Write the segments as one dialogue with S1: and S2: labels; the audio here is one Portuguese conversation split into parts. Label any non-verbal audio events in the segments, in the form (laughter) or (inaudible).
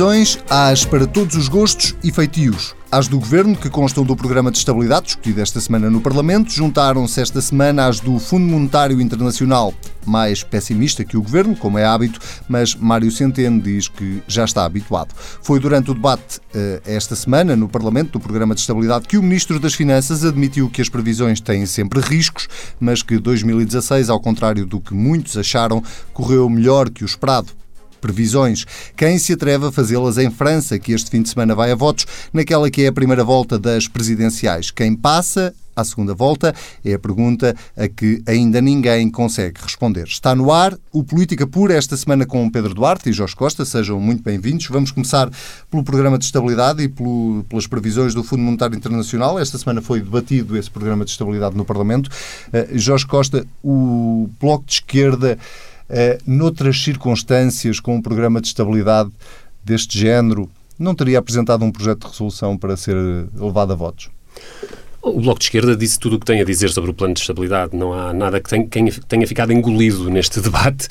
S1: Previsões às para todos os gostos e feitios. As do Governo, que constam do Programa de Estabilidade, discutido esta semana no Parlamento, juntaram-se esta semana às do Fundo Monetário Internacional. Mais pessimista que o Governo, como é hábito, mas Mário Centeno diz que já está habituado. Foi durante o debate eh, esta semana no Parlamento do Programa de Estabilidade que o Ministro das Finanças admitiu que as previsões têm sempre riscos, mas que 2016, ao contrário do que muitos acharam, correu melhor que o esperado previsões. Quem se atreve a fazê-las em França, que este fim de semana vai a votos, naquela que é a primeira volta das presidenciais? Quem passa à segunda volta? É a pergunta a que ainda ninguém consegue responder. Está no ar o Política Pura esta semana com Pedro Duarte e Jorge Costa. Sejam muito bem-vindos. Vamos começar pelo Programa de Estabilidade e pelo, pelas previsões do Fundo Monetário Internacional. Esta semana foi debatido esse Programa de Estabilidade no Parlamento. Uh, Jorge Costa, o Bloco de Esquerda noutras circunstâncias, com um programa de estabilidade deste género, não teria apresentado um projeto de resolução para ser levado a votos?
S2: O Bloco de Esquerda disse tudo o que tem a dizer sobre o plano de estabilidade. Não há nada que tenha, ficado engolido neste (laughs) debate.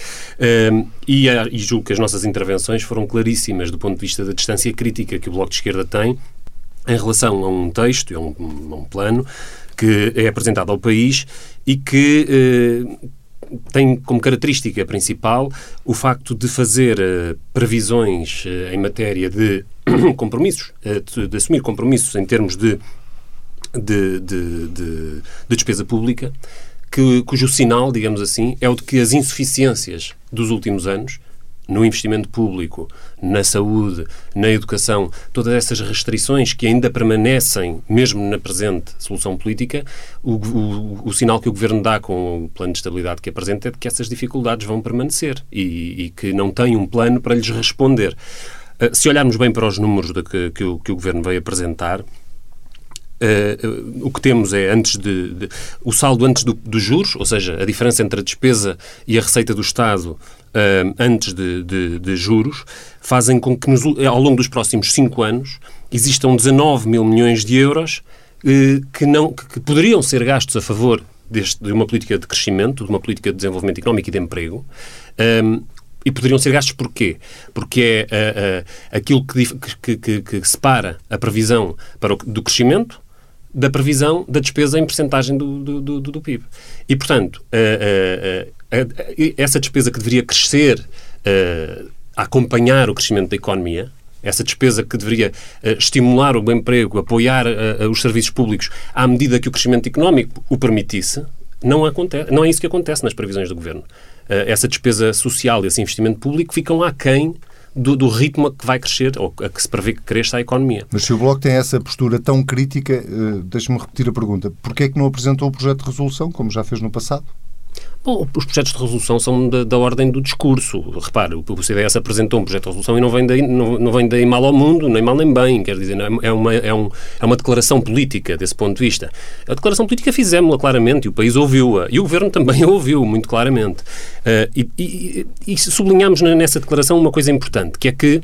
S2: Um, e, e julgo que as nossas intervenções foram claríssimas do ponto de vista da distância crítica que o Bloco de Esquerda tem em relação a um texto, a um, a um plano, que é apresentado ao país e que tem como característica principal o facto de fazer uh, previsões uh, em matéria de (clears throat) compromissos, de, de, assumir compromissos em termos de, de, de, de despesa pública, que, cujo sinal, digamos assim, é o de que as insuficiências dos últimos anos no investimento público, na saúde, na educação, todas essas restrições que ainda permanecem, mesmo na presente solução política, o, o, o, sinal que o Governo dá com o plano de estabilidade que apresenta é de que essas dificuldades vão permanecer e, e que não tem um plano para lhes responder. Uh, se olharmos bem para os números de que, que, o, que o Governo veio apresentar, Uh, o que temos é antes de, de o saldo antes do, dos juros, ou seja, a diferença entre a despesa e a receita do Estado uh, antes de, de, de, juros, fazem com que nos, ao longo dos próximos cinco anos existam 19 mil milhões de euros uh, que, não, que, que, poderiam ser gastos a favor deste, de uma política de crescimento, de uma política de desenvolvimento económico e de emprego. Um, e poderiam ser gastos porquê? Porque é aquilo que, que, que, que separa a previsão para o, do crescimento da previsão da despesa em percentagem do, do, do, do PIB. E, portanto, essa despesa que deveria crescer a acompanhar o crescimento da economia, essa despesa que deveria estimular o emprego, apoiar os serviços públicos à medida que o crescimento económico o permitisse, não, acontece, não é isso que acontece nas previsões do Governo. Essa despesa social e esse investimento público ficam aquém do, do ritmo que vai crescer, ou a que se prevê que cresça a economia.
S1: Mas se o Bloco tem essa postura tão crítica, uh, deixe-me repetir a pergunta. Porquê é que não apresentou o projeto de resolução, como já fez no passado?
S2: Bom, os projetos de resolução são da, da, ordem do discurso. Repare, o CDS apresentou um projeto de resolução e não vem daí, não, não vem daí mal ao mundo, nem mal nem bem. Quer dizer, é, é uma, é, um, é uma declaração política desse ponto de vista. A declaração política fizemos-la claramente e o país ouviu-a. E o Governo também a (laughs) ouviu muito claramente. Uh, e, e, e sublinhamos nessa declaração uma coisa importante, que é que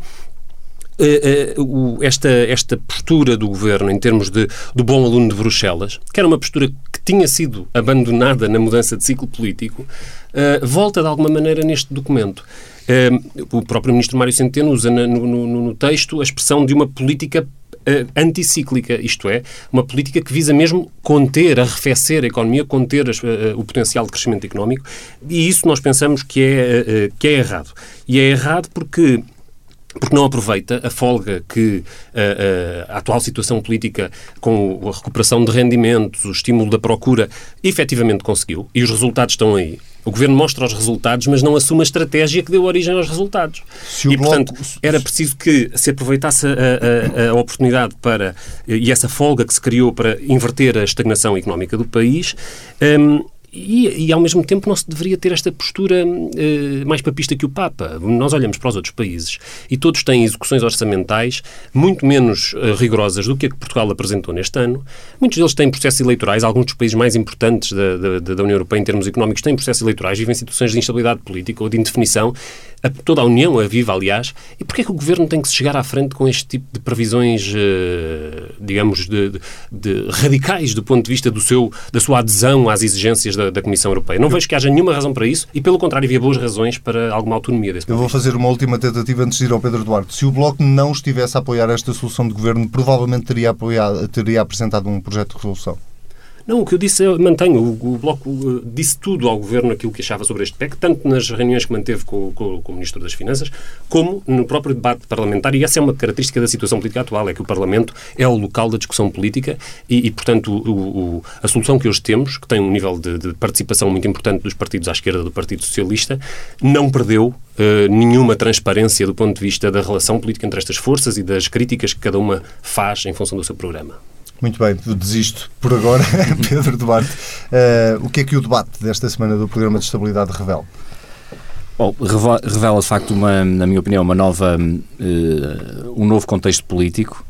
S2: esta, esta postura do governo em termos de, do bom aluno de Bruxelas, que era uma postura que tinha sido abandonada na mudança de ciclo político, uh, volta de alguma maneira neste documento. o próprio ministro Mário Centeno usa no, no, no texto a expressão de uma política anticíclica, isto é, uma política que visa mesmo conter, arrefecer a economia, conter as, o potencial de crescimento económico, e isso nós pensamos que é, que é errado. E é errado porque porque não aproveita a folga que a, eh, a, eh, a, atual situação política, com a recuperação de rendimentos, o estímulo da procura, efetivamente conseguiu, e os resultados estão aí. O Governo mostra os resultados, mas não assume a estratégia que deu origem aos resultados. e, portanto, era preciso que se aproveitasse a, a, a, oportunidade para, e essa folga que se criou para inverter a estagnação económica do país, um, e, e, ao mesmo tempo não se deveria ter esta postura uh, mais papista que o Papa. Nós olhamos para os outros países e todos têm execuções orçamentais muito menos uh, rigorosas do que a que Portugal apresentou neste ano. Muitos deles têm processos eleitorais. Alguns dos países mais importantes da, da, da União Europeia em termos económicos têm processos eleitorais, vivem situações de instabilidade política ou de indefinição a, toda a União a vive, aliás, e porquê é que o Governo tem que se chegar à frente com este tipo de previsões, uh, digamos, de, de, de, radicais do ponto de vista do seu, da sua adesão às exigências da, da, da Comissão Europeia. Não vejo que haja nenhuma razão para isso e, pelo contrário, havia boas razões para alguma autonomia desse
S1: Eu vou fazer uma última tentativa antes de ir ao Pedro Duarte. Se o Bloco não estivesse a apoiar esta solução de governo, provavelmente teria, apoiado, teria apresentado um projeto de resolução.
S2: Não, o que eu disse eu mantenho. O, o Bloco uh, disse tudo ao Governo aquilo que achava sobre este PEC, tanto nas reuniões que manteve com, com, com, o Ministro das Finanças, como no próprio debate parlamentar. E essa é uma característica da situação política atual, é que o Parlamento é o local da discussão política e, e portanto, o, o, a solução que hoje temos, que tem um nível de, de, participação muito importante dos partidos à esquerda do Partido Socialista, não perdeu uh, nenhuma transparência do ponto de vista da relação política entre estas forças e das críticas que cada uma faz em função do seu programa.
S1: Muito bem, desisto por agora, (laughs) Pedro Duarte. Uh, o que é que o debate desta semana do Programa de Estabilidade revela?
S3: Bom, revela de facto, uma, na minha opinião, uma nova, uh, um novo contexto político,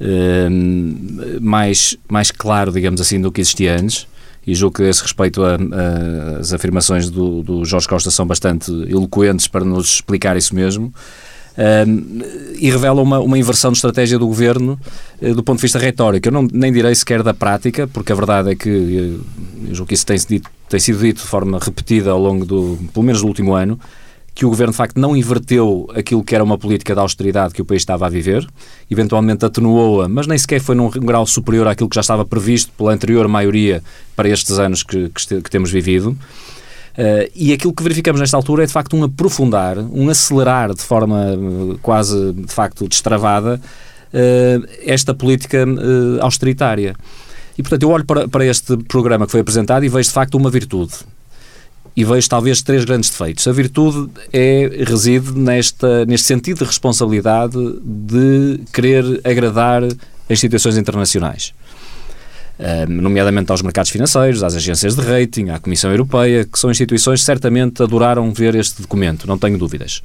S3: uh, mais, mais claro, digamos assim, do que existia antes. E julgo que, a esse respeito, a, a, as afirmações do, do Jorge Costa são bastante eloquentes para nos explicar isso mesmo e revela uma, uma inversão de estratégia do governo uh, do ponto de vista retórico. Eu não, nem direi sequer da prática, porque a verdade é que, uh, eu julgo que isso tem, tem sido dito de forma repetida ao longo do, pelo menos do último ano, que o governo de facto não inverteu aquilo que era uma política de austeridade que o país estava a viver, eventualmente atenuou-a, mas nem sequer foi num grau superior àquilo que já estava previsto pela anterior maioria para estes anos que, que, que temos vivido. Uh, e aquilo que verificamos nesta altura é de facto um aprofundar, um acelerar de forma uh, quase de facto destravada uh, esta política austeritária. E portanto eu olho para, para este programa que foi apresentado e vejo de facto uma virtude. E vejo talvez três grandes defeitos. A virtude é, reside nesta, neste sentido de responsabilidade de querer agradar as instituições internacionais nomeadamente aos mercados financeiros, às agências de rating, à Comissão Europeia, que são instituições que certamente adoraram ver este documento, não tenho dúvidas.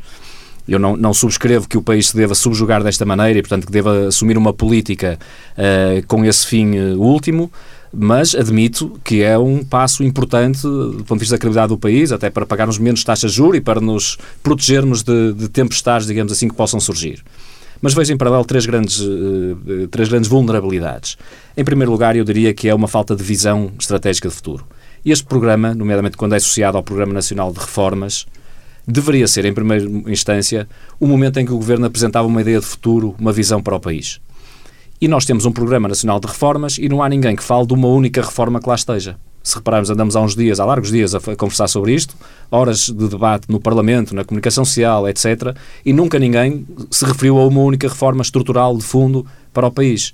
S3: Eu não, não, subscrevo que o país se deva subjugar desta maneira e, portanto, que deva assumir uma política uh, com esse fim uh, último, mas admito que é um passo importante do ponto de vista da credibilidade do país, até para pagarmos menos taxas de juros e para nos protegermos de, de tempestades, digamos assim, que possam surgir. Mas vejo em paralelo três grandes, uh, três grandes vulnerabilidades. Em primeiro lugar, eu diria que é uma falta de visão estratégica de futuro. Este programa, nomeadamente quando é associado ao Programa Nacional de Reformas, deveria ser, em primeira instância, o momento em que o Governo apresentava uma ideia de futuro, uma visão para o país. E nós temos um Programa Nacional de Reformas e não há ninguém que fale de uma única reforma que lá esteja se repararmos, andamos há uns dias, há largos dias, a conversar sobre isto, horas de debate no Parlamento, na comunicação social, etc., e nunca ninguém se referiu a uma única reforma estrutural de fundo para o país.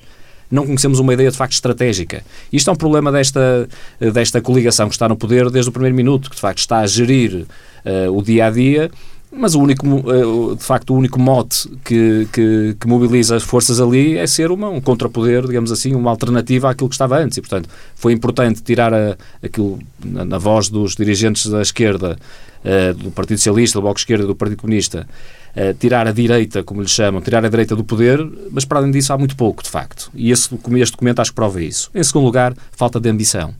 S3: Não conhecemos uma ideia de facto estratégica. Isto é um problema desta, desta coligação que está no poder desde o primeiro minuto, que de facto está a gerir uh, o dia a dia mas o único, eh, de facto, o único mote que, que, que mobiliza as forças ali é ser uma, um contrapoder, digamos assim, uma alternativa àquilo que estava antes. E, portanto, foi importante tirar a, aquilo na, na voz dos dirigentes da esquerda, uh, do Partido Socialista, do Bloco Esquerda, do Partido Comunista, uh, tirar a direita, como lhe chamam, tirar a direita do poder, mas para além disso há muito pouco, de facto. E esse, este documento acho que prova isso. Em segundo lugar, falta de ambição.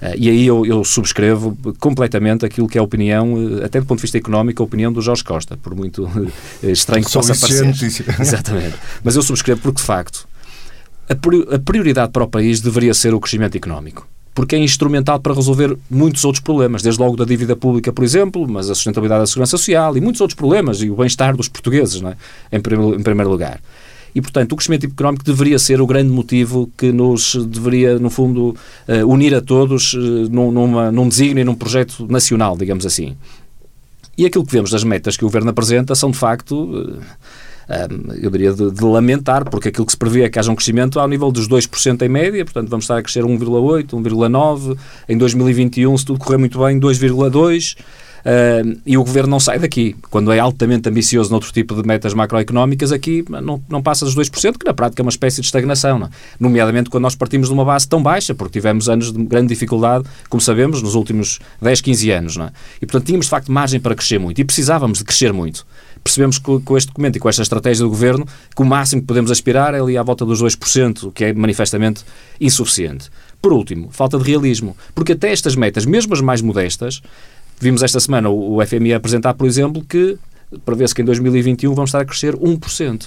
S3: Uh, e aí eu, eu, subscrevo completamente aquilo que é a opinião, uh, até do ponto de vista económico, a opinião do Jorge Costa, por muito uh, (laughs) estranho que possa parecer. Notícia. (laughs) (laughs) Exatamente. Mas eu subscrevo porque, de facto, a prioridade para o país deveria ser o crescimento económico porque é instrumental para resolver muitos outros problemas, desde logo da dívida pública, por exemplo, mas a sustentabilidade da segurança social e muitos outros problemas, e o bem-estar dos portugueses, é? em, primeiro, em primeiro lugar. E, portanto, o crescimento económico deveria ser o grande motivo que nos deveria, no fundo, uh, unir a todos num, numa, num desígnio e num projeto nacional, digamos assim. E aquilo que vemos das metas que o Governo apresenta são, de facto, uh, eu diria de, de, lamentar, porque aquilo que se prevê é que haja um crescimento ao nível dos 2% em média, portanto vamos estar a crescer 1,8%, 1,9%, em 2021, se tudo correr muito bem, 2,2%. Uh, e o governo não sai daqui. Quando é altamente ambicioso noutro tipo de metas macroeconómicas, aqui não, não passa dos 2%, que na prática é uma espécie de estagnação. Não? É? Nomeadamente quando nós partimos de uma base tão baixa, porque tivemos anos de grande dificuldade, como sabemos, nos últimos 10, 15 anos. Não é? E portanto tínhamos de facto margem para crescer muito e precisávamos de crescer muito percebemos que com este documento e com esta estratégia do Governo que o máximo que podemos aspirar é ali à volta dos 2%, o que é manifestamente insuficiente. Por último, falta de realismo, porque até estas metas, mesmo as mais modestas, Vimos esta semana o FMI apresentar, por exemplo, que prevê-se que em 2021 vamos estar a crescer 1%.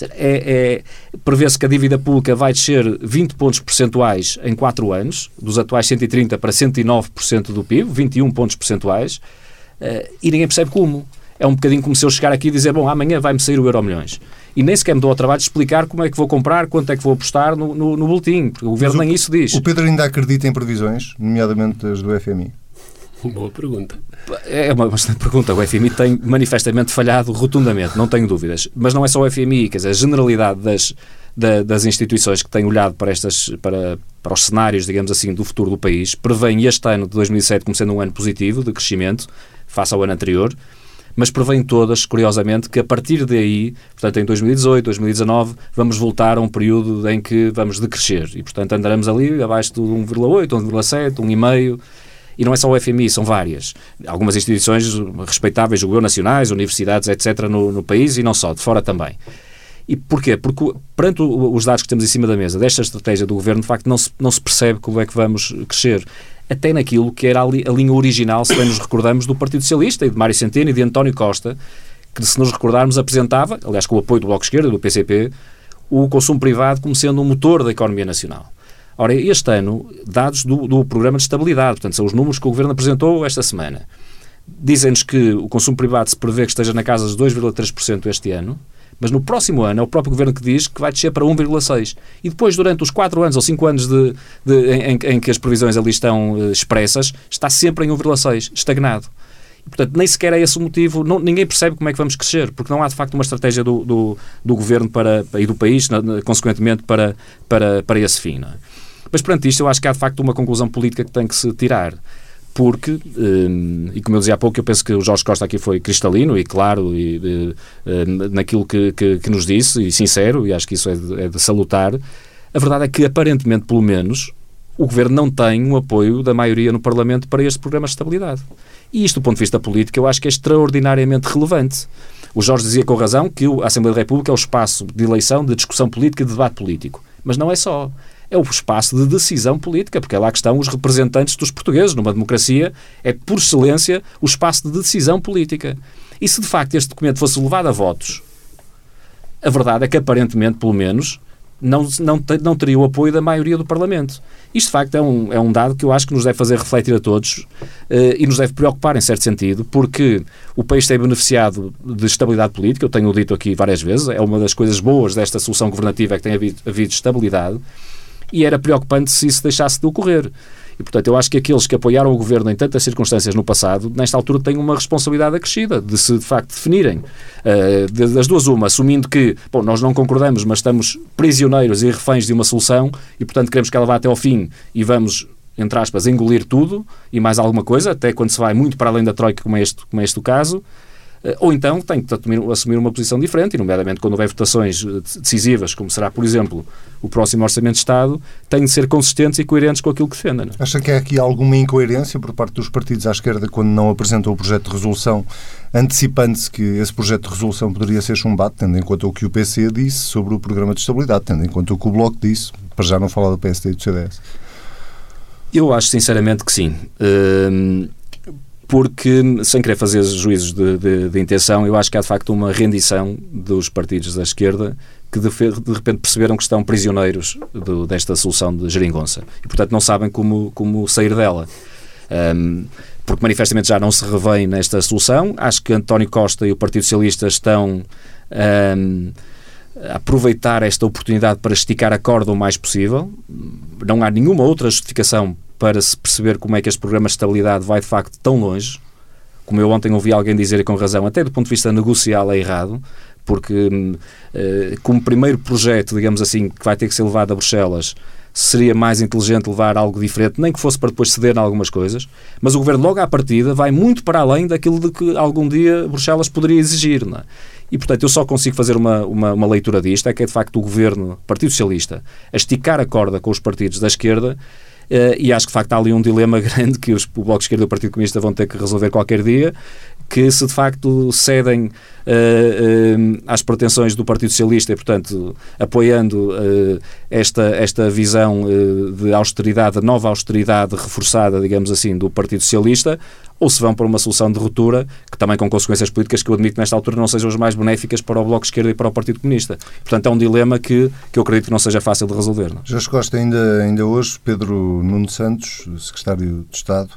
S3: É, é, Prevê-se que a dívida pública vai descer 20 pontos percentuais em 4 anos, dos atuais 130% para 109% do PIB, 21 pontos percentuais, uh, e ninguém percebe como. É um bocadinho como se eu chegar aqui e dizer, bom, amanhã vai-me sair o euro milhões. E nem sequer me dou ao trabalho de explicar como é que vou comprar, quanto é que vou apostar no, no, no boletim, porque o governo nem isso diz.
S1: O Pedro ainda acredita em previsões, nomeadamente as do FMI?
S2: Boa pergunta.
S3: É uma bastante pergunta. O FMI tem manifestamente falhado rotundamente, não tenho dúvidas. Mas não é só o FMI, quer dizer, a generalidade das, da, das instituições que têm olhado para, estas, para, para os cenários, digamos assim, do futuro do país, prevêem este ano de 2007 como sendo um ano positivo de crescimento, face ao ano anterior, mas prevêem todas, curiosamente, que a partir daí, portanto em 2018, 2019, vamos voltar a um período em que vamos decrescer e, portanto, andaremos ali abaixo de 1,8, 1,7, 1,5 e não é só o FMI, são várias. Algumas instituições respeitáveis, o nacionais, universidades, etc., no, no país e não só, de fora também. E porquê? Porque perante os dados que temos em cima da mesa desta estratégia do governo, de facto, não se, não se percebe como é que vamos crescer. Até naquilo que era a, li, a linha original, se bem nos recordamos, do Partido Socialista e de Mário Centeno e de António Costa, que, se nos recordarmos, apresentava, aliás, com o apoio do Bloco Esquerda, do PCP, o consumo privado como sendo um motor da economia nacional. Ora, este ano, dados do, do Programa de Estabilidade, portanto, são os números que o Governo apresentou esta semana, dizem-nos que o consumo privado se prevê que esteja na casa dos 2,3% este ano, mas no próximo ano é o próprio Governo que diz que vai descer para 1,6%. E depois, durante os 4 anos ou 5 anos de, de em, em, que as previsões ali estão uh, expressas, está sempre em 1,6%, estagnado. Portanto, nem sequer é esse o motivo, não, ninguém percebe como é que vamos crescer, porque não há de facto uma estratégia do, do, do Governo para, e do país, consequentemente, para, para, para esse fim. Não é? Mas perante isto, eu acho que há de facto uma conclusão política que tem que se tirar. Porque, um, e como eu dizia há pouco, eu penso que o Jorge Costa aqui foi cristalino e claro e, de, uh, naquilo que, que, que, nos disse, e sincero, e acho que isso é de, é de salutar. A verdade é que, aparentemente, pelo menos, o Governo não tem o apoio da maioria no Parlamento para este programa de estabilidade. E isto, do ponto de vista político, eu acho que é extraordinariamente relevante. O Jorge dizia com razão que a Assembleia da República é o espaço de eleição, de discussão política e de debate político. Mas não é só é o espaço de decisão política, porque é lá que estão os representantes dos portugueses. Numa democracia é, por excelência, o espaço de decisão política. E se de facto este documento fosse levado a votos, a verdade é que aparentemente, pelo menos, não, não, não teria o apoio da maioria do Parlamento. Isto, de facto, é um, é um dado que eu acho que nos deve fazer refletir a todos uh, e nos deve preocupar, em certo sentido, porque o país tem beneficiado de estabilidade política, eu tenho dito aqui várias vezes, é uma das coisas boas desta solução governativa é que tem havido, havido estabilidade, e era preocupante se isso deixasse de ocorrer. E, portanto, eu acho que aqueles que apoiaram o governo em tantas circunstâncias no passado, nesta altura têm uma responsabilidade acrescida de se, de facto, definirem. Uh, das duas, uma, assumindo que, bom, nós não concordamos, mas estamos prisioneiros e reféns de uma solução e, portanto, queremos que ela vá até ao fim e vamos entre aspas, engolir tudo e mais alguma coisa, até quando se vai muito para além da Troika, como é este, como é este o caso, ou então tem que assumir uma posição diferente, e nomeadamente quando houver votações eh, decisivas, como será, por exemplo, o próximo Orçamento de Estado, têm de ser consistentes e coerentes com aquilo que defendem.
S1: É? Acha que há aqui alguma incoerência por parte dos partidos à esquerda quando não apresentam o projeto de resolução, antecipando-se que esse projeto de resolução poderia ser chumbado, tendo em conta o que o PC disse sobre o programa de estabilidade, tendo em conta o que o Bloco disse, para já não falar do PSD e do CDS?
S3: Eu acho sinceramente que sim. Uh, porque, sem querer fazer juízos de, de, de, intenção, eu acho que há de facto uma rendição dos partidos da esquerda que de, de repente perceberam que estão prisioneiros do, desta solução de geringonça e, portanto, não sabem como, como sair dela. Um, porque manifestamente já não se revêem nesta solução. Acho que António Costa e o Partido Socialista estão um, a aproveitar esta oportunidade para esticar a corda o mais possível. Não há nenhuma outra justificação para se perceber como é que este programa de estabilidade vai de facto tão longe. Como eu ontem ouvi alguém dizer e com razão, até do ponto de vista negocial é errado, porque uh, como primeiro projeto, digamos assim, que vai ter que ser levado a Bruxelas, seria mais inteligente levar algo diferente, nem que fosse para depois ceder em algumas coisas, mas o Governo logo à partida vai muito para além daquilo de que algum dia Bruxelas poderia exigir. Não é? E, portanto, eu só consigo fazer uma, uma, uma leitura disto, é que é de facto o Governo, Partido Socialista, a esticar a corda com os partidos da esquerda e acho que de facto há ali um dilema (laughs) grande que os, o Bloco de Esquerda e o Partido Comunista vão ter que resolver qualquer dia, que se de facto cedem uh, uh, às pretensões do Partido Socialista e, portanto, apoiando esta, esta visão de austeridade, nova austeridade reforçada, digamos assim, do Partido Socialista, ou se vão para uma solução de ruptura, que também com consequências políticas que eu admito que nesta altura não sejam as mais benéficas para o Bloco de Esquerda e para o Partido Comunista. Portanto, é um dilema que, que eu acredito que não seja fácil de resolver. Não?
S1: Já Costa, ainda, ainda hoje, Pedro Nuno Santos, secretário de Estado,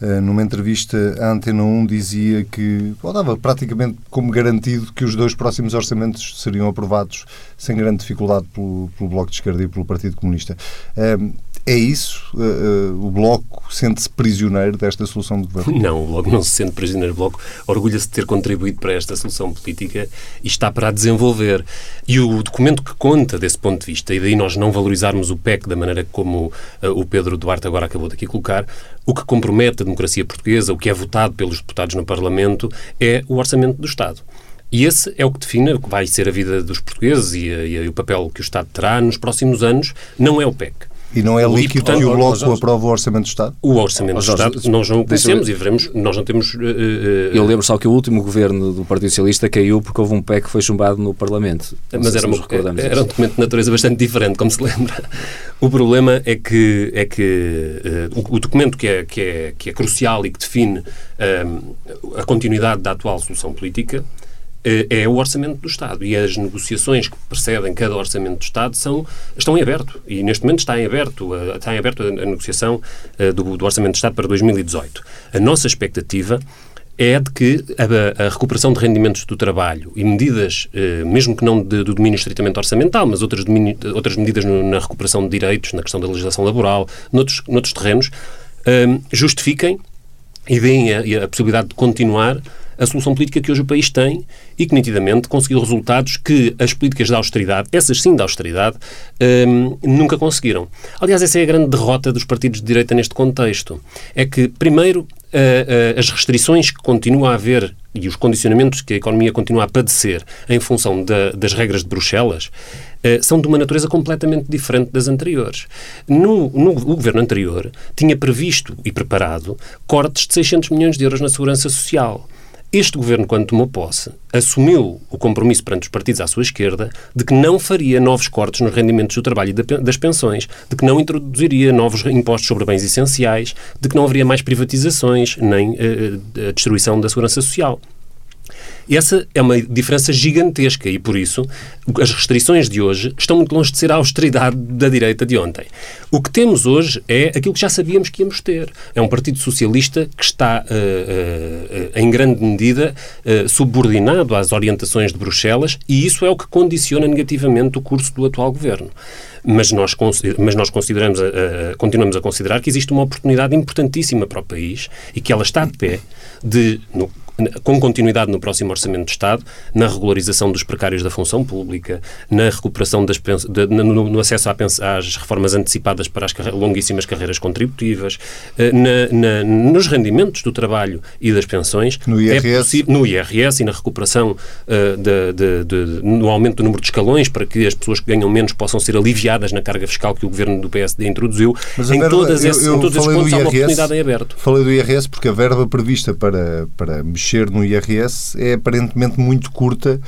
S1: eh, numa entrevista à Antena 1 dizia que ou dava praticamente como garantido que os dois próximos orçamentos seriam aprovados sem grande dificuldade pelo, pelo Bloco de Esquerda e pelo Partido Comunista. Eh, é isso? Uh, o Bloco sente-se prisioneiro desta solução de governo?
S2: Não, o Bloco não se sente prisioneiro. O Bloco orgulha-se de ter contribuído para esta solução política e está para a desenvolver. E o documento que conta desse ponto de vista, e daí nós não valorizarmos o PEC da maneira como uh, o Pedro Duarte agora acabou de aqui colocar, o que compromete a democracia portuguesa, o que é votado pelos deputados no Parlamento, é o orçamento do Estado. E esse é o que define o que vai ser a vida dos portugueses e, e, e o papel que o Estado terá nos próximos anos, não é o PEC.
S1: E não é líquido e, portanto, que o Bloco aprova o Orçamento do Estado?
S2: O Orçamento do Estado nós não conhecemos e veremos, nós não temos... Uh,
S3: eu lembro só que o último governo do Partido Socialista caiu porque houve um PEC que foi chumbado no Parlamento.
S2: Não Mas era, uma, era um documento de natureza bastante diferente, como se lembra. O problema é que, é que uh, o, o, documento que é, que, é, que é crucial e que define uh, a continuidade da atual solução política eh, é o orçamento do Estado e as negociações que precedem cada orçamento do Estado são, estão em aberto e neste momento está em aberto, está em aberto a, negociação uh, do, do, orçamento do Estado para 2018. A nossa expectativa é de que a, a recuperação de rendimentos do trabalho e medidas, mesmo que não de, do domínio estritamente orçamental, mas outras, domínio, outras medidas na recuperação de direitos, na questão da legislação laboral, noutros, noutros terrenos, justifiquem e deem a, a possibilidade de continuar a solução política que hoje o país tem e que nitidamente conseguiu resultados que as políticas da austeridade, essas sim da austeridade, hum, nunca conseguiram. Aliás, essa é a grande derrota dos partidos de direita neste contexto. É que, primeiro, as restrições que continua a haver e os condicionamentos que a economia continua a padecer em função da, das regras de Bruxelas uh, são de uma natureza completamente diferente das anteriores. No, no, o governo anterior tinha previsto e preparado cortes de 600 milhões de euros na segurança social. Este governo, quando tomou posse, assumiu o compromisso perante os partidos à sua esquerda de que não faria novos cortes nos rendimentos do trabalho e das pensões, de que não introduziria novos impostos sobre bens essenciais, de que não haveria mais privatizações nem uh, a destruição da segurança social. Essa é uma diferença gigantesca e, por isso, as restrições de hoje estão muito longe de ser a austeridade da direita de ontem. O que temos hoje é aquilo que já sabíamos que íamos ter. É um Partido Socialista que está, uh, uh, em grande medida, uh, subordinado às orientações de Bruxelas e isso é o que condiciona negativamente o curso do atual governo mas nós, mas nós consideramos a, continuamos a considerar que existe uma oportunidade importantíssima para o país e que ela está de pé de, no, com continuidade no próximo Orçamento de Estado, na regularização dos precários da função pública, na recuperação das de, no, no, acesso às reformas antecipadas para as carre longuíssimas carreiras contributivas, eh, na, na, nos rendimentos do trabalho e das pensões,
S1: no IRS,
S2: é no IRS e na recuperação uh, de, de, no aumento do número de escalões para que as pessoas que ganham menos possam ser aliviadas na carga fiscal que o governo do PSD introduziu.
S1: Mas em, verba, todas eu, eu em todos esses pontos IRS, há uma oportunidade em aberto. Falei do IRS porque a verba prevista para, para mexer mexer no IRS é aparentemente muito curta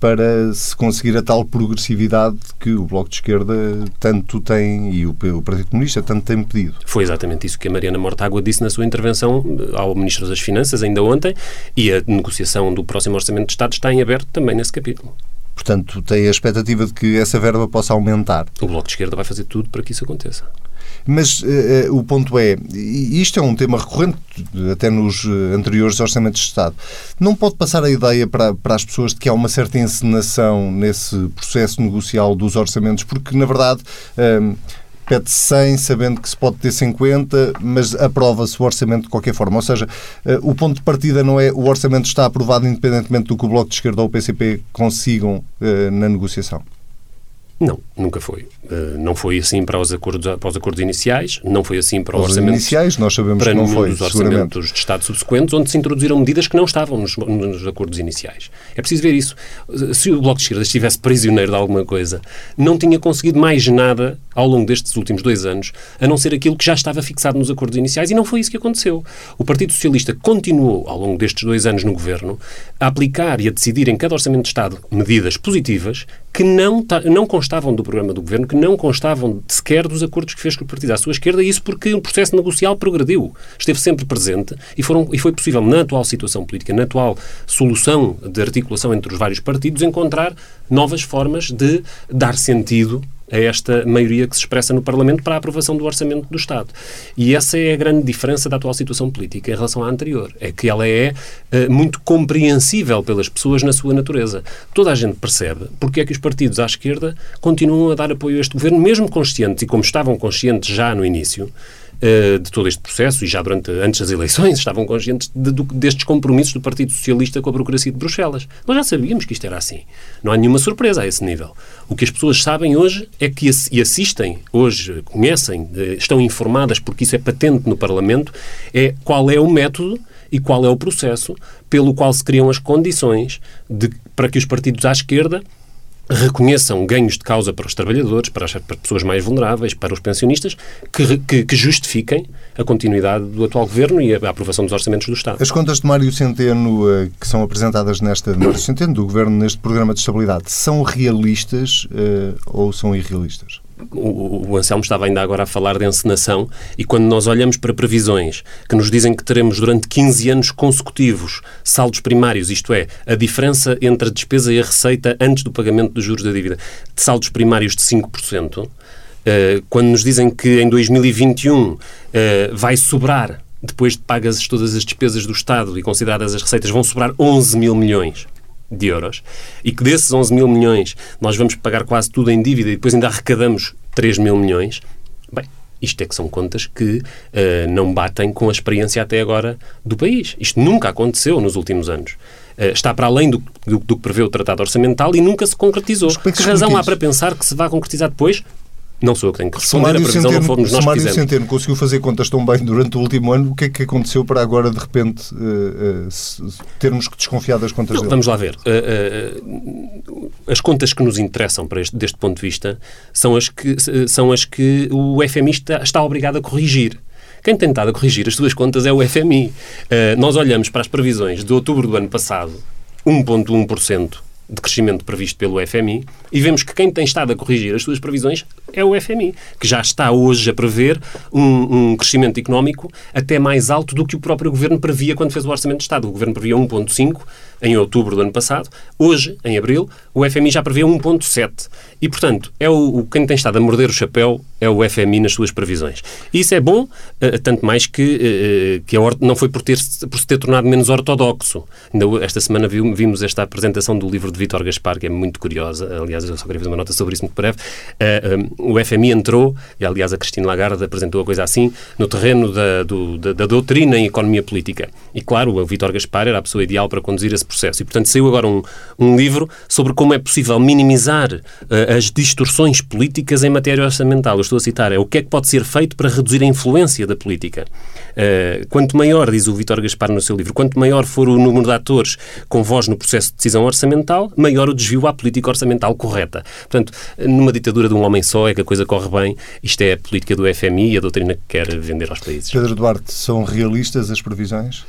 S1: para se conseguir a tal progressividade que o Bloco de Esquerda tanto tem e o, Partido Comunista tanto tem pedido.
S2: Foi exatamente isso que a Mariana Mortágua disse na sua intervenção ao Ministro das Finanças ainda ontem e a negociação do próximo Orçamento de Estado está em aberto também nesse capítulo.
S1: Portanto, tem a expectativa de que essa verba possa aumentar.
S2: O Bloco de Esquerda vai fazer tudo para que isso aconteça.
S1: Mas uh, o ponto é, e isto é um tema recorrente até nos eh, anteriores orçamentos de Estado, não pode passar a ideia para, para as pessoas de que há uma certa encenação nesse processo negocial dos orçamentos, porque na verdade. Uh, pede 100 sabendo que se pode ter 50, mas aprova-se o orçamento de qualquer forma. Ou seja, o ponto de partida não é o orçamento está aprovado independentemente do que o Bloco de Esquerda ou o PCP consigam na negociação.
S2: Não, nunca foi. Uh, não foi assim para os, acordos, para os acordos iniciais, não foi assim para os orçamentos
S1: iniciais, nós sabemos
S2: para
S1: que não foi,
S2: dos orçamentos de Estado subsequentes, onde se introduziram medidas que não estavam nos, nos, acordos iniciais. É preciso ver isso. Se o Bloco de Esquerda estivesse prisioneiro de alguma coisa, não tinha conseguido mais nada ao longo destes últimos dois anos, a não ser aquilo que já estava fixado nos acordos iniciais, e não foi isso que aconteceu. O Partido Socialista continuou, ao longo destes dois anos no governo, a aplicar e a decidir em cada orçamento de Estado medidas positivas que não, não constavam constavam do programa do governo, que não constavam sequer dos acordos que fez com o partido à sua esquerda, e isso porque o processo negocial progrediu, esteve sempre presente e, foram, e foi possível, na atual situação política, na atual solução de articulação entre os vários partidos, encontrar novas formas de dar sentido a esta maioria que se expressa no Parlamento para a aprovação do Orçamento do Estado. E essa é a grande diferença da atual situação política em relação à anterior. É que ela é uh, muito compreensível pelas pessoas na sua natureza. Toda a gente percebe porque é que os partidos à esquerda continuam a dar apoio a este governo, mesmo conscientes, e como estavam conscientes já no início, uh, de todo este processo e já durante, antes das eleições (laughs) estavam conscientes de, de, destes compromissos do Partido Socialista com a burocracia de Bruxelas. Nós já sabíamos que isto era assim. Não há nenhuma surpresa a esse nível. O que as pessoas sabem hoje é que e assistem hoje, conhecem, uh, estão informadas porque isso é patente no Parlamento, é qual é o método e qual é o processo pelo qual se criam as condições de, para que os partidos à esquerda reconheçam ganhos de causa para os trabalhadores, para as para pessoas mais vulneráveis, para os pensionistas, que, que, que, justifiquem a continuidade do atual governo e a, aprovação dos orçamentos do Estado.
S1: As contas de Mário Centeno, eh, que são apresentadas nesta, Mário Centeno, do governo, neste programa de estabilidade, são realistas uh, ou são irrealistas?
S2: O, Anselmo estava ainda agora a falar de encenação e quando nós olhamos para previsões que nos dizem que teremos durante 15 anos consecutivos saldos primários, isto é, a diferença entre a despesa e a receita antes do pagamento dos juros da dívida, de saldos primários de 5%, eh, quando nos dizem que em 2021 eh, vai sobrar, depois de pagas todas as despesas do Estado e consideradas as receitas, vão sobrar 11 mil milhões de euros e que desses 11 mil milhões nós vamos pagar quase tudo em dívida e depois ainda arrecadamos 3 mil milhões, bem, isto é que são contas que uh, não batem com a experiência até agora do país. Isto nunca aconteceu nos últimos anos. Uh, está para além do, do, do, que prevê o Tratado Orçamental e nunca se concretizou. É que, que razão há para pensar que se vai concretizar depois? Não sou eu que tenho que responder, Mário a previsão Centeno, não fomos nós
S1: que Centeno conseguiu fazer contas tão bem durante o último ano, o que é que aconteceu para agora, de repente, uh, uh, termos que desconfiar das contas não, dele?
S2: Vamos lá ver. Uh, as contas que nos interessam para este, deste ponto de vista são as que, são as que o FMI está, está obrigado a corrigir. Quem tem tentado a corrigir as suas contas é o FMI. nós olhamos para as previsões de outubro do ano passado, 1,1% de crescimento previsto pelo FMI e vemos que quem tem estado a corrigir as suas previsões é o FMI, que já está hoje a prever um, um crescimento económico até mais alto do que o próprio governo previa quando fez o Orçamento de Estado. O governo previa 1,5 em outubro do ano passado. Hoje, em abril, o FMI já prevê 1,7. E, portanto, é o, quem tem estado a morder o chapéu é o FMI nas suas previsões. E isso é bom, uh, tanto mais que, uh, que não foi por, ter, por se ter tornado menos ortodoxo. Esta semana vimos esta apresentação do livro de Vítor Gaspar, que é muito curiosa. Aliás, eu só queria fazer uma nota sobre isso muito breve. Uh, um, o FMI entrou, e aliás a Cristina Lagarde apresentou a coisa assim, no terreno da, do, da, da doutrina em economia política. E, claro, o Vítor Gaspar era a pessoa ideal para conduzir esse processo. E, portanto, saiu agora um, um livro sobre como é possível minimizar uh, as distorções políticas em matéria orçamental. Eu estou a citar, é o que é que pode ser feito para reduzir a influência da política. Uh, quanto maior, diz o Vítor Gaspar no seu livro, quanto maior for o número de atores com voz no processo de decisão orçamental, maior o desvio à política orçamental correta. Portanto, numa ditadura de um homem só é que a coisa corre bem. Isto é a política do FMI e a doutrina que quer vender aos países.
S1: Pedro Duarte, são realistas as previsões?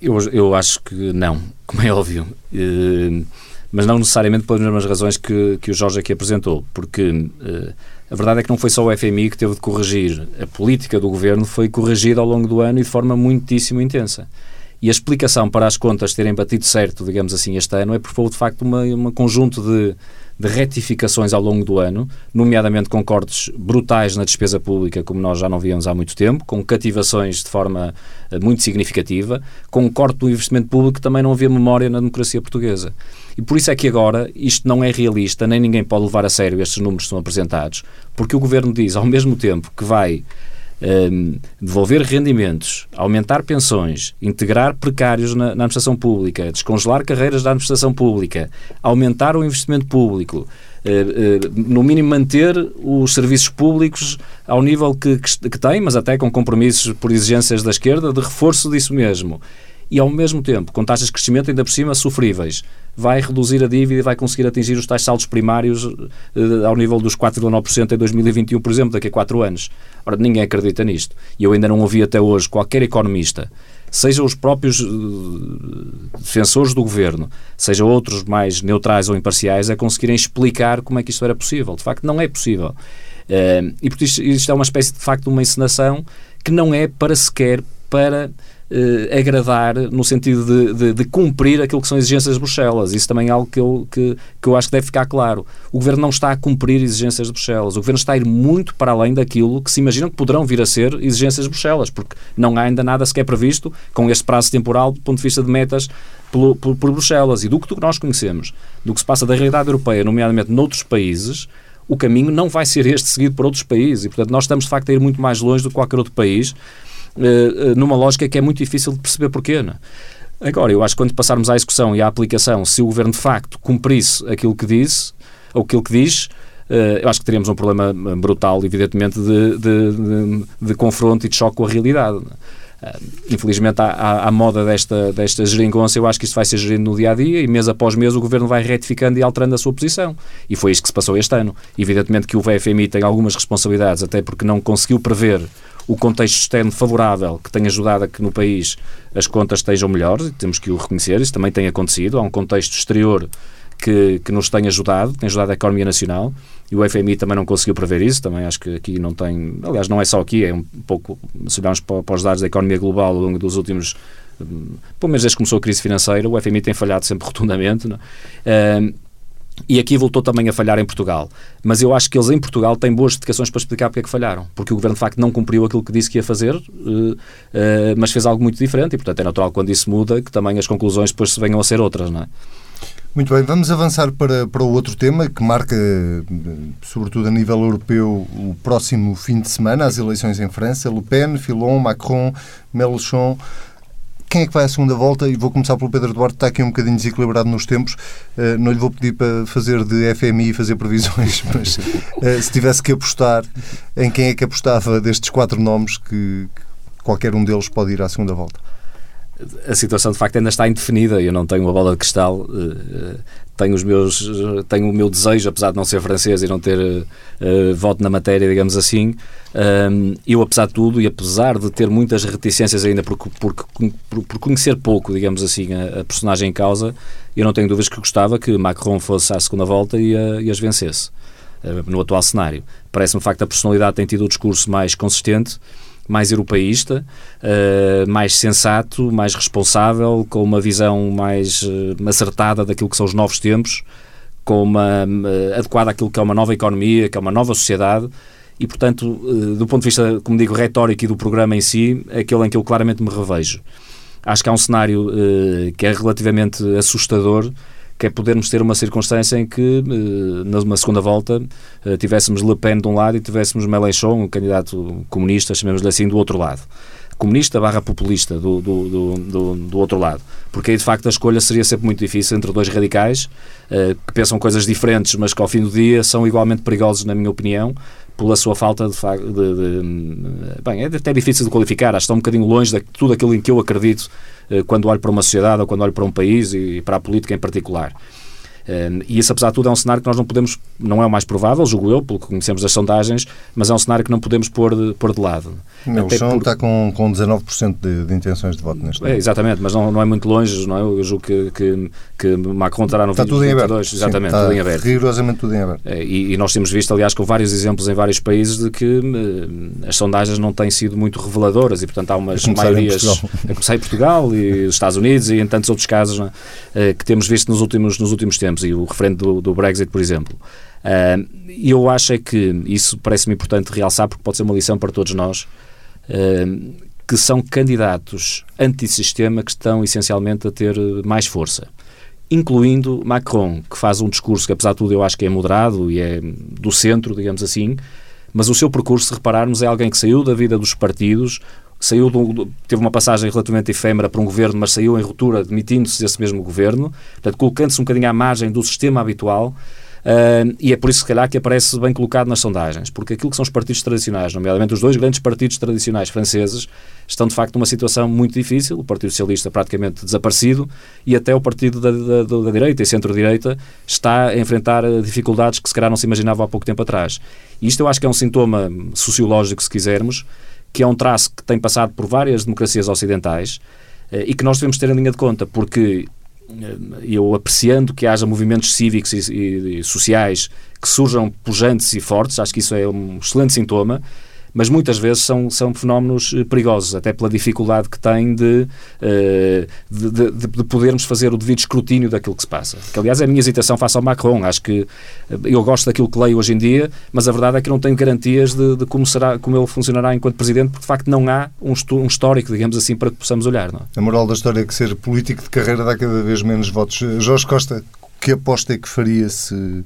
S3: Eu, eu acho que não, como é óbvio. Uh, mas não necessariamente pelas mesmas razões que, que o Jorge aqui apresentou, porque uh, a verdade é que não foi só o FMI que teve de corrigir. A política do governo foi corrigida ao longo do ano e de forma muitíssimo intensa. E a explicação para as contas terem batido certo, digamos assim, este ano é porque houve de facto um conjunto de, de retificações ao longo do ano, nomeadamente com cortes brutais na despesa pública, como nós já não víamos há muito tempo, com cativações de forma eh, muito significativa, com um corte do investimento público que também não havia memória na democracia portuguesa. E por isso é que agora isto não é realista, nem ninguém pode levar a sério estes números que são apresentados, porque o Governo diz, ao mesmo tempo que vai um, devolver rendimentos, aumentar pensões, integrar precários na, na, administração pública, descongelar carreiras da administração pública, aumentar o investimento público, uh, uh, no mínimo manter os serviços públicos ao nível que, que, que tem, mas até com compromissos por exigências da esquerda de reforço disso mesmo. E ao mesmo tempo, com taxas de crescimento ainda por cima sofríveis vai reduzir a dívida e vai conseguir atingir os tais saldos primários uh, ao nível dos 4,9% em 2021, por exemplo, daqui a 4 anos. Ora, ninguém acredita nisto. E eu ainda não ouvi até hoje qualquer economista seja os próprios defensores do governo, seja outros mais neutrais ou imparciais, a conseguirem explicar como é que isto era possível. De facto, não é possível. e porque isto, isto é uma espécie de facto de uma encenação que não é para sequer para uh, agradar no sentido de, de, de, cumprir aquilo que são exigências de Bruxelas. Isso também é algo que eu, que, que eu acho que deve ficar claro. O Governo não está a cumprir exigências de Bruxelas. O Governo está a ir muito para além daquilo que se imaginam que poderão vir a ser exigências de Bruxelas, porque não há ainda nada sequer previsto com este prazo temporal do ponto de vista de metas por, por, por Bruxelas. E do que nós conhecemos, do que se passa da realidade europeia, nomeadamente noutros países, o caminho não vai ser este seguido por outros países. E, portanto, nós estamos, de facto, a ir muito mais longe do que qualquer outro país eh, eh, numa lógica que é muito difícil de perceber porquê. Não? É? Agora, eu acho que quando passarmos à execução e à aplicação, se o Governo de facto cumprisse aquilo que disse, ou aquilo que diz, eh, eu acho que teríamos um problema brutal, evidentemente, de, de, de, de confronto e de choque com a realidade. Infelizmente, à, à, moda desta, desta geringonça, eu acho que isto vai ser gerido no dia a dia e mês após mês o governo vai retificando e alterando a sua posição. E foi isto que se passou este ano. Evidentemente que o VFMI tem algumas responsabilidades, até porque não conseguiu prever o contexto externo favorável que tem ajudado a que no país as contas estejam melhores, e temos que o reconhecer, isso também tem acontecido. Há um contexto exterior que, que nos tem ajudado, tem ajudado a economia nacional, e o FMI também não conseguiu prever isso, também acho que aqui não tem, aliás, não é só aqui, é um pouco, se olharmos para, para os dados da economia global ao longo dos últimos hum, pelo menos desde que começou a crise financeira, o FMI tem falhado sempre (laughs) rotundamente. Não? Uh, e aqui voltou também a falhar em Portugal. Mas eu acho que eles em Portugal têm boas justificações para explicar porque é que falharam. Porque o governo de facto não cumpriu aquilo que disse que ia fazer, uh, uh, mas fez algo muito diferente e, portanto, é natural quando isso muda que também as conclusões depois se venham a ser outras, não é?
S1: Muito bem, vamos avançar para, para o outro tema que marca, sobretudo a nível europeu, o próximo fim de semana, as eleições em França. Le Pen, Fillon, Macron, Mélenchon quem é que vai à segunda volta? E vou começar pelo Pedro Duarte, está aqui um bocadinho desequilibrado nos tempos. Uh, não lhe vou pedir para fazer de FMI e fazer previsões, (laughs) mas uh, se tivesse que apostar, em quem é que apostava destes quatro nomes que, que qualquer um deles pode ir à segunda volta?
S3: a situação de facto ainda está indefinida. Eu não tenho uma bola de cristal. Eh, tenho os meus, tenho o meu desejo, apesar de não ser francês e não ter uh, voto na matéria, digamos assim. Um, eu, apesar de tudo e apesar de ter muitas reticências ainda por, por, por, por conhecer pouco, digamos assim, a, a, personagem em causa, eu não tenho dúvidas que gostava que Macron fosse à segunda volta e, e as vencesse uh, no atual cenário. Parece-me, de facto, a personalidade tem tido o discurso mais consistente mais europeísta, uh, mais sensato, mais responsável, com uma visão mais uh, acertada daquilo que são os novos tempos, com uma uh, adequada àquilo que é uma nova economia, que é uma nova sociedade. E, portanto, do ponto de vista, como digo, retórico e do programa em si, é aquele em que eu claramente me revejo. Acho que há um cenário que é relativamente assustador, que é podermos ter uma circunstância em que, eh, numa segunda volta, eh, tivéssemos Le Pen de um lado e tivéssemos Mélenchon, um candidato comunista, chamemos-lhe assim, do outro lado comunista barra populista do, do, do, do, outro lado. Porque aí, de facto, a escolha seria sempre muito difícil entre dois radicais uh, que pensam coisas diferentes, mas que ao fim do dia são igualmente perigosos, na minha opinião, pela sua falta de, de, de, bem, é até difícil de qualificar, acho que está um bocadinho longe de tudo aquilo em que eu acredito eh, quando olho para uma sociedade ou quando olho para um país e para a política em particular. E isso, apesar de tudo, é um cenário que nós não podemos, não é o mais provável, julgo eu, pelo que conhecemos das sondagens, mas é um cenário que não podemos pôr de, pôr de lado.
S1: Não, o chão por... está com, com 19% de, de intenções de voto neste
S3: é, Exatamente, mas não, não é muito longe, não é? Eu julgo que, que, que Macron estará no
S1: está
S3: 20,
S1: tudo em aberto.
S3: Exatamente,
S1: Sim,
S3: tudo em aberto.
S1: Rigorosamente tudo em aberto.
S3: É, e, e, nós temos visto, aliás, com vários exemplos em vários países de que uh, as sondagens não têm sido muito reveladoras e, portanto, há umas a maiorias. A começar em Portugal e os Estados Unidos e em tantos outros casos uh, que temos visto nos últimos, nos últimos tempos. E o referendo do, do Brexit, por exemplo. E eu acho é que isso parece-me importante realçar porque pode ser uma lição para todos nós que são candidatos antissistema que estão essencialmente a ter mais força. Incluindo Macron, que faz um discurso que, apesar de tudo, eu acho que é moderado e é do centro, digamos assim, mas o seu percurso, se repararmos, é alguém que saiu da vida dos partidos, saiu teve uma passagem relativamente efêmera para um governo, mas saiu em ruptura, demitindo-se desse mesmo governo, portanto, colocando-se um bocadinho à margem do sistema habitual. Uh, e é por isso, se calhar, que aparece bem colocado nas sondagens, porque aquilo que são os partidos tradicionais, nomeadamente os dois grandes partidos tradicionais franceses, estão de facto numa situação muito difícil. O Partido Socialista praticamente desaparecido e até o Partido da, da, da Direita e Centro-Direita está a enfrentar dificuldades que se calhar não se imaginava há pouco tempo atrás. E isto eu acho que é um sintoma sociológico, se quisermos, que é um traço que tem passado por várias democracias ocidentais e que nós devemos ter em linha de conta, porque eu apreciando que haja movimentos cívicos e, e, e sociais que surjam pujantes e fortes, acho que isso é um excelente sintoma, mas muitas vezes são, são fenómenos eh, perigosos, até pela dificuldade que têm de, eh, de, de, de, podermos fazer o devido escrutínio daquilo que se passa. Que, aliás, é a minha hesitação face ao Macron. Acho que eh, eu gosto daquilo que leio hoje em dia, mas a verdade é que não tenho garantias de, de como, será, como ele funcionará enquanto Presidente, porque de facto não há um, um histórico, digamos assim, para que possamos olhar. Não
S1: é? A moral da história é que ser político de carreira dá cada vez menos votos. Jorge Costa, que aposta é que faria se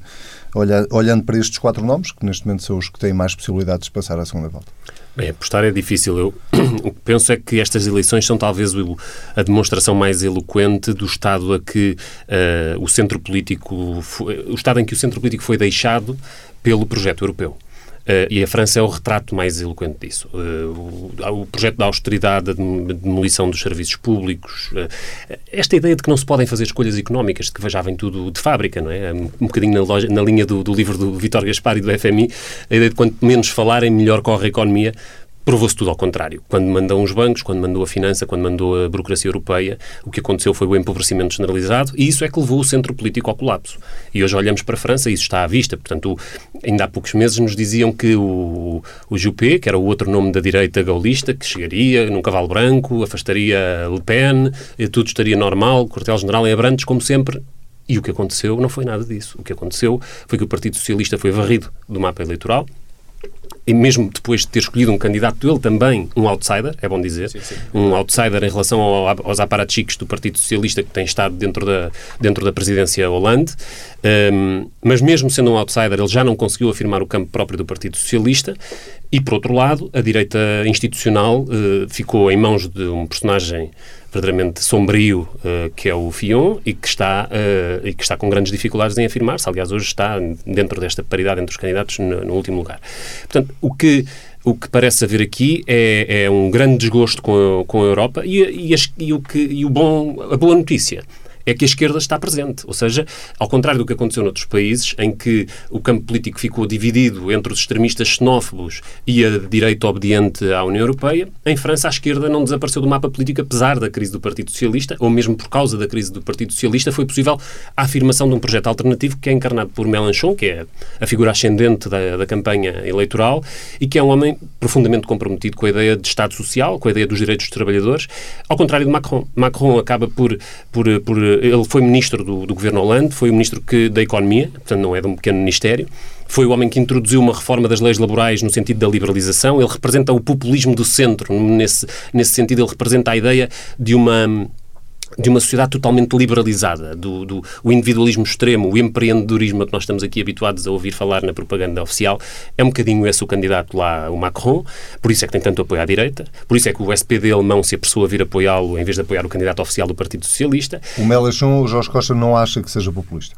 S1: olhando para estes quatro nomes, que neste momento são os que têm mais possibilidades de passar à segunda volta?
S2: Bem, apostar é difícil. Eu (clears throat) o que penso é que estas eleições são talvez a demonstração mais eloquente do estado a que uh, o centro político, foi, o estado em que o centro político foi deixado pelo projeto europeu. Uh, e a França é o retrato mais eloquente disso. Uh, o, projeto da austeridade, da demolição dos serviços públicos, uh, esta ideia de que não se podem fazer escolhas económicas, de que já vem tudo de fábrica, não é? Um bocadinho na, loja, na linha do, do livro do Vitor Gaspar e do FMI, a ideia de quanto menos falarem, melhor corre a economia, provou-se tudo ao contrário. Quando mandou os bancos, quando mandou a finança, quando mandou a burocracia europeia, o que aconteceu foi o empobrecimento generalizado e isso é que levou o centro político ao colapso. E hoje olhamos para a França e isso está à vista. Portanto, ainda há poucos meses nos diziam que o, o Juppé, que era o outro nome da direita gaulista, que chegaria num cavalo branco, afastaria Le Pen, tudo estaria normal, quartel-general em Abrantes, como sempre, e o que aconteceu não foi nada disso. O que aconteceu foi que o Partido Socialista foi varrido do mapa eleitoral, e mesmo depois de ter escolhido um candidato, ele também um outsider, é bom dizer, sim, sim. um outsider em relação ao, aos aparatos do Partido Socialista que tem estado dentro da, dentro da presidência Hollande, um, mas mesmo sendo um outsider, ele já não conseguiu afirmar o campo próprio do Partido Socialista. E, por outro lado, a direita institucional uh, ficou em mãos de um personagem verdadeiramente sombrio, uh, que é o Fion, e que, está, uh, e que está com grandes dificuldades em afirmar-se. Aliás, hoje está dentro desta paridade entre os candidatos no, no último lugar. Portanto, o que o que parece haver aqui é, é um grande desgosto com a, com a Europa e, e, as, e, o que, e o bom, a boa notícia é que a esquerda está presente. Ou seja, ao contrário do que aconteceu noutros países, em que o campo político ficou dividido entre os extremistas xenófobos e a direita obediente à União Europeia, em França a esquerda não desapareceu do mapa político apesar da crise do Partido Socialista, ou mesmo por causa da crise do Partido Socialista, foi possível a afirmação de um projeto alternativo que é encarnado por Mélenchon, que é a figura ascendente da, da campanha eleitoral, e que é um homem profundamente comprometido com a ideia de Estado Social, com a ideia dos direitos dos trabalhadores, ao contrário de Macron. Macron acaba por, por, por ele foi ministro do, do governo Hollande, foi o ministro que, da Economia, portanto não é de um pequeno ministério, foi o homem que introduziu uma reforma das leis laborais no sentido da liberalização, ele representa o populismo do centro, nesse, nesse sentido ele representa a ideia de uma de uma sociedade totalmente liberalizada, do, do o individualismo extremo, o empreendedorismo que nós estamos aqui habituados a ouvir falar na propaganda oficial, é um bocadinho esse o candidato lá, o Macron, por isso é que tem tanto apoio à direita, por isso é que o SPD alemão se apressou a vir apoiá-lo em vez de apoiar o candidato oficial do Partido Socialista.
S1: O Mélenchon, o Jorge Costa, não acha que seja populista?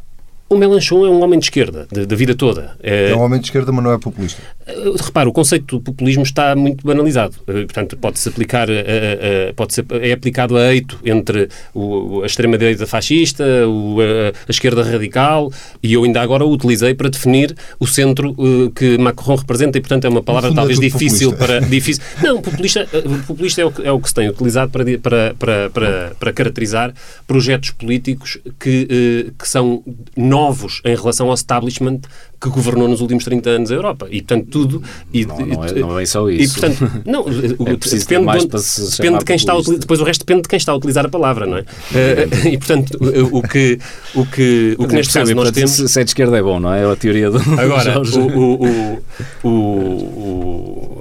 S2: O Melanchon é um homem de esquerda, da vida toda.
S1: É... é um homem de esquerda, mas não é populista.
S2: Uh, repara, o conceito do populismo está muito banalizado. Uh, portanto, pode-se aplicar, uh, pode ser, é aplicado a eito entre o, a extrema-direita fascista, o, a, esquerda radical, e eu ainda agora o utilizei para definir o centro que Macron representa, e portanto é uma palavra talvez difícil populista. para. Difícil. Não, populista, populista é, o, é o que se tem utilizado para, para, para, para, para caracterizar projetos políticos que, que são novos novos em relação ao establishment que governou nos últimos 30 anos a Europa. E, portanto, tudo... E,
S3: não, não, é, não é só isso.
S2: E, portanto, não, (laughs) é depende, mais de, onde, depende de quem está a depois o resto depende de quem está a utilizar a palavra, não é? Uh, e, portanto, o que, o que, o que neste caso nós temos...
S3: Se é de esquerda é bom, não é? É a teoria do (laughs)
S2: Agora, o, o, o,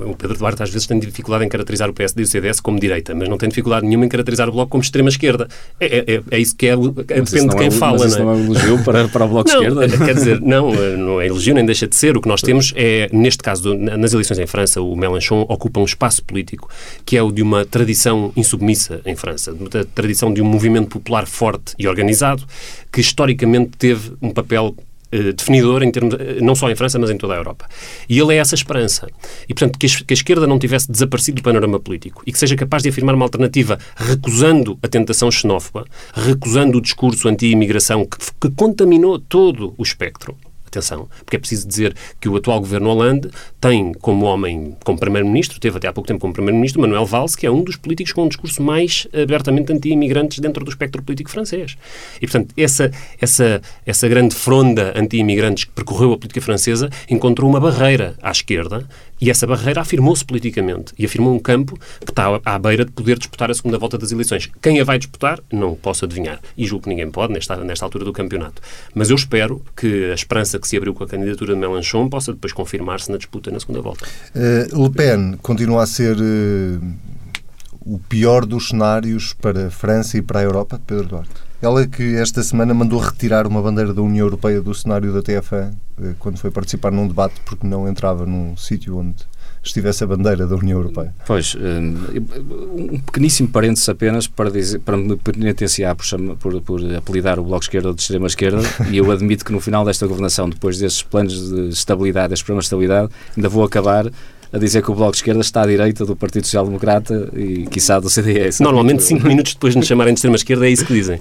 S2: o, Pedro Duarte às vezes tem dificuldade em caracterizar o PSD e o CDS como direita, mas não tem dificuldade nenhuma em caracterizar o Bloco como extrema-esquerda. É, é, é, é, isso que é, é depende de quem fala,
S3: não é? Não é um elogio para, para o Bloco
S2: não,
S3: esquerda?
S2: Quer dizer, não, não é elogio nem deixa de ser. O que nós temos é, neste caso, nas eleições em França, o Mélenchon ocupa um espaço político que é o de uma tradição insubmissa em França, uma tradição de um movimento popular forte e organizado que historicamente teve um papel eh, definidor em termos, eh, não só em França, mas em toda a Europa. E ele é essa esperança. E, portanto, que a, esquerda não tivesse desaparecido do panorama político e que seja capaz de afirmar uma alternativa recusando a tentação xenófoba, recusando o discurso anti-imigração que, que contaminou todo o espectro Atenção, porque é preciso dizer que o atual governo Hollande tem como homem, como primeiro-ministro, teve até há pouco tempo como primeiro-ministro, Manuel Valls, que é um dos políticos com um discurso mais abertamente anti-imigrantes dentro do espectro político francês. E, portanto, essa, essa, essa grande fronda anti-imigrantes que percorreu a política francesa encontrou uma barreira à esquerda e essa barreira afirmou-se politicamente e afirmou um campo que está à beira de poder disputar a segunda volta das eleições. Quem a vai disputar, não posso adivinhar. E julgo que ninguém pode nesta, nesta altura do campeonato. Mas eu espero que a esperança que se abriu com a candidatura de Mélenchon possa depois confirmar-se na disputa na segunda volta.
S1: Uh, Le Pen continua a ser uh, o pior dos cenários para a França e para a Europa, Pedro Duarte? Ela que esta semana mandou retirar uma bandeira da União Europeia do cenário da TFA eh, quando foi participar num debate porque não entrava num sítio onde estivesse a bandeira da União Europeia.
S3: Pois, eh, um pequeníssimo parênteses apenas para, dizer, para me penitenciar por, por, por apelidar o Bloco Esquerda de extrema-esquerda (laughs) e eu admito que no final desta governação, depois destes planos de estabilidade, destes programas de estabilidade, ainda vou acabar a dizer que o Bloco de Esquerda está à direita do Partido Social Democrata e, quiçá, do CDS.
S2: Normalmente, cinco minutos depois de nos chamarem de extrema-esquerda, é isso que dizem.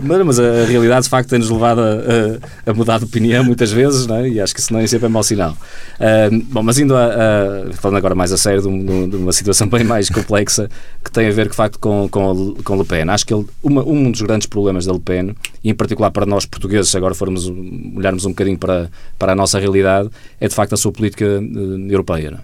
S3: mas, mas, a realidade, de facto, tem-nos levado a, a, a, mudar de opinião muitas vezes, é? e acho que isso não é sempre é mau sinal. Uh, bom, mas indo a, a, falando agora mais a sério de, um, de, uma situação (laughs) bem mais complexa, que tem a ver, de facto, com, com, com Le Pen. Acho que ele, uma, um dos grandes problemas da Le Pen, e em particular para nós portugueses, se agora formos olharmos um bocadinho para, para a nossa realidade, é, de facto, a sua política uh, europeia europeia.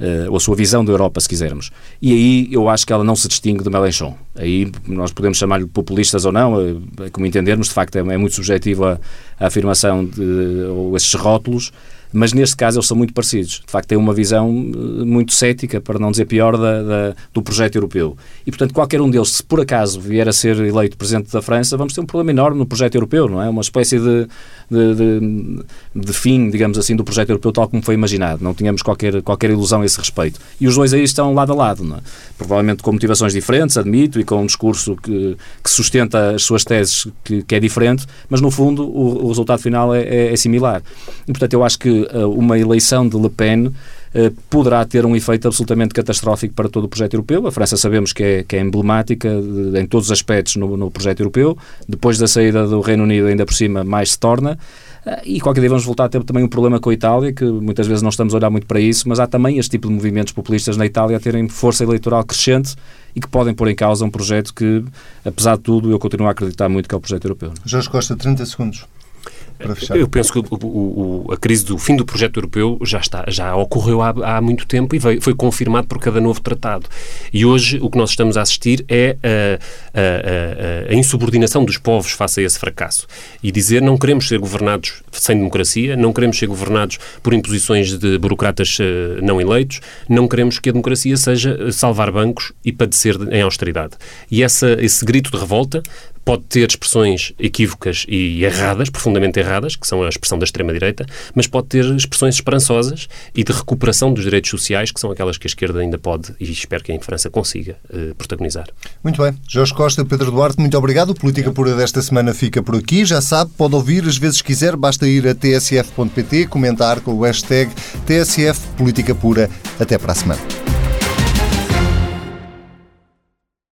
S3: Uh, ou a sua visão da Europa, se quisermos. E aí eu acho que ela não se distingue de Mélenchon. Aí nós podemos chamar-lhe populistas ou não, uh, como entendermos, de facto é, é muito subjetivo a, a afirmação de, ou esses rótulos, mas neste caso eles são muito parecidos. De facto, têm uma visão eh, muito cética, para não dizer pior, da, da, do projeto europeu. E, portanto, qualquer um deles, se por acaso vier a ser eleito presidente da França, vamos ter um problema enorme no projeto europeu, não é? Uma espécie de, de, de, de fim, digamos assim, do projeto europeu tal como foi imaginado. Não tínhamos qualquer, qualquer ilusão a esse respeito. E os dois aí estão lado a lado, não é? Provavelmente com motivações diferentes, admito, e com um discurso que, que sustenta as suas teses que, que é diferente, mas no fundo o, o resultado final é, é, é similar. E, portanto, eu acho que uh, uma eleição de Le Pen uh, poderá ter um efeito absolutamente catastrófico para todo o projeto europeu. A França sabemos que é, que é emblemática de, em todos os aspectos no, no, projeto europeu. Depois da saída do Reino Unido, ainda por cima, mais se torna. E qualquer dia vamos voltar a ter também um problema com a Itália, que muitas vezes não estamos a olhar muito para isso, mas há também este tipo de movimentos populistas na Itália a terem força eleitoral crescente e que podem pôr em causa um projeto que, apesar de tudo, eu continuo a acreditar muito que é o projeto europeu.
S1: Jorge Costa, 30 segundos
S2: para fechar? Eu penso que o, o, a crise do fim do projeto europeu já, está, já ocorreu há, há muito tempo e veio, foi confirmado por cada novo tratado. E hoje o que nós estamos a assistir é a, a, a, a insubordinação dos povos face a esse fracasso. E dizer não queremos ser governados sem democracia, não queremos ser governados por imposições de burocratas uh, não eleitos, não queremos que a democracia seja eh, salvar bancos e padecer em austeridade. E essa, esse grito de revolta pode ter expressões equívocas e erradas, profundamente erradas, que são a expressão da extrema-direita, mas pode ter expressões esperançosas e de recuperação dos direitos sociais, que são aquelas que a esquerda ainda pode, e espero que em França consiga, eh, protagonizar.
S1: Muito bem. Jorge Costa, Pedro Duarte, muito obrigado. O Política Pura desta semana fica por aqui. Já sabe, pode ouvir as vezes quiser, basta ir a tsf.pt, comentar com o hashtag TSF Política Pura. Até para a semana.